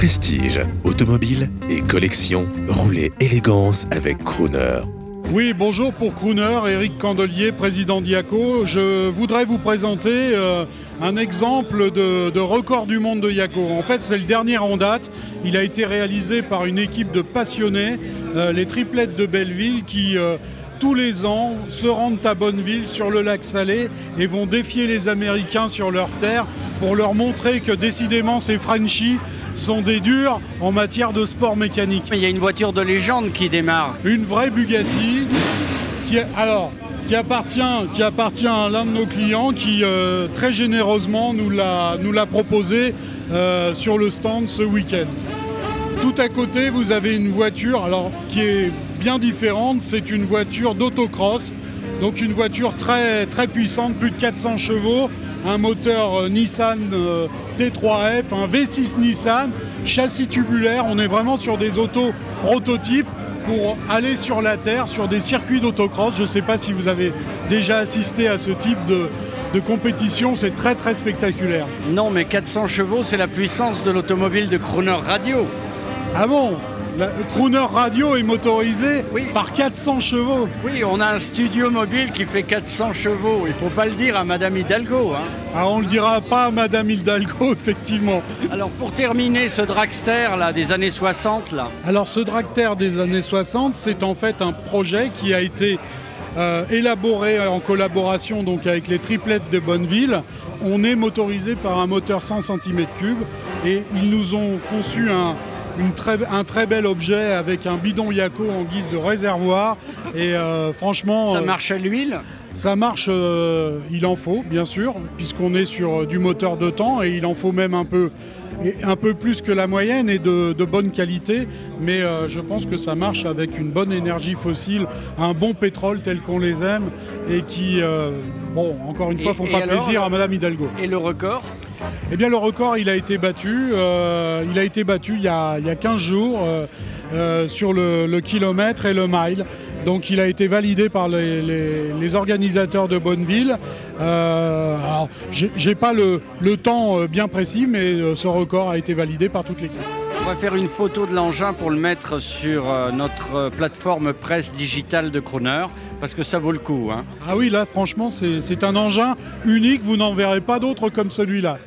Prestige, automobile et collection, roulez élégance avec Crooner. Oui, bonjour pour Crooner, Eric Candelier, président d'IACO. Je voudrais vous présenter euh, un exemple de, record du monde de IACO. En fait, c'est le dernier en date. Il a été réalisé par une équipe de passionnés, euh, les triplettes de Belleville, qui euh, tous les ans se rendent à Bonneville sur le lac Salé et vont défier les Américains sur leur terre pour leur montrer que décidément ces Frenchies sont des durs en matière de sport mécanique. Il y a une voiture de légende qui démarre. Une vraie Bugatti qui, alors, qui, appartient, qui appartient à l'un de nos clients qui euh, très généreusement nous l'a, nous l'a proposé euh, sur le stand ce week-end. Tout à côté, vous avez une voiture alors, qui est bien différente. C'est une voiture d'autocross. Donc une voiture très, très puissante, plus de 400 chevaux, un moteur euh, Nissan euh, T3F, un V6 Nissan, châssis tubulaire. On est vraiment sur des autos prototypes pour aller sur la terre, sur des circuits d'autocross. Je ne sais pas si vous avez déjà assisté à ce type de, de compétition, c'est très très spectaculaire. Non, mais 400 chevaux, c'est la puissance de l'automobile de Crooner Radio. Ah bon? La Crooner Radio est motorisé Oui. par 400 chevaux. Oui, on a un studio mobile qui fait 400 chevaux. Il faut pas le dire à Madame Hidalgo. hein. Ah, on le dira pas à Madame Hidalgo, effectivement. Alors pour terminer ce dragster là des années 60 là, Alors ce Dragter des années 60, c'est en fait un projet qui a été euh, élaboré en collaboration donc avec les triplettes de Bonneville. On est motorisé par un moteur 100 cm3 et ils nous ont conçu un, une très, un très bel objet avec un bidon Yako en guise de réservoir. Et euh, franchement, ça euh, marche à l'huile? ça marche, euh, il en faut bien sûr, puisqu'on est sur du moteur de temps et il en faut même un peu, et un peu plus que la moyenne et de, de bonne qualité. Mais euh, je pense que ça marche avec une bonne énergie fossile, un bon pétrole tel qu'on les aime et qui, bon, encore une fois, Et- font et pas alors, plaisir à Madame Hidalgo. Et le record? Eh bien, le record, il a été battu. euh, il a été battu il y a, il y a 15 jours euh, euh, sur le, le kilomètre et le mile. Donc, il a été validé par les, les- les organisateurs de Bonneville. Euh, alors, j'ai pas le, le temps bien précis, mais ce record a été validé par toute l'équipe. On va faire une photo de l'engin pour le mettre sur notre plateforme presse digitale de Crooner parce que ça vaut le coup. hein. Ah oui, là, franchement, c'est c'est un engin unique. Vous n'en verrez pas d'autre comme celui-là.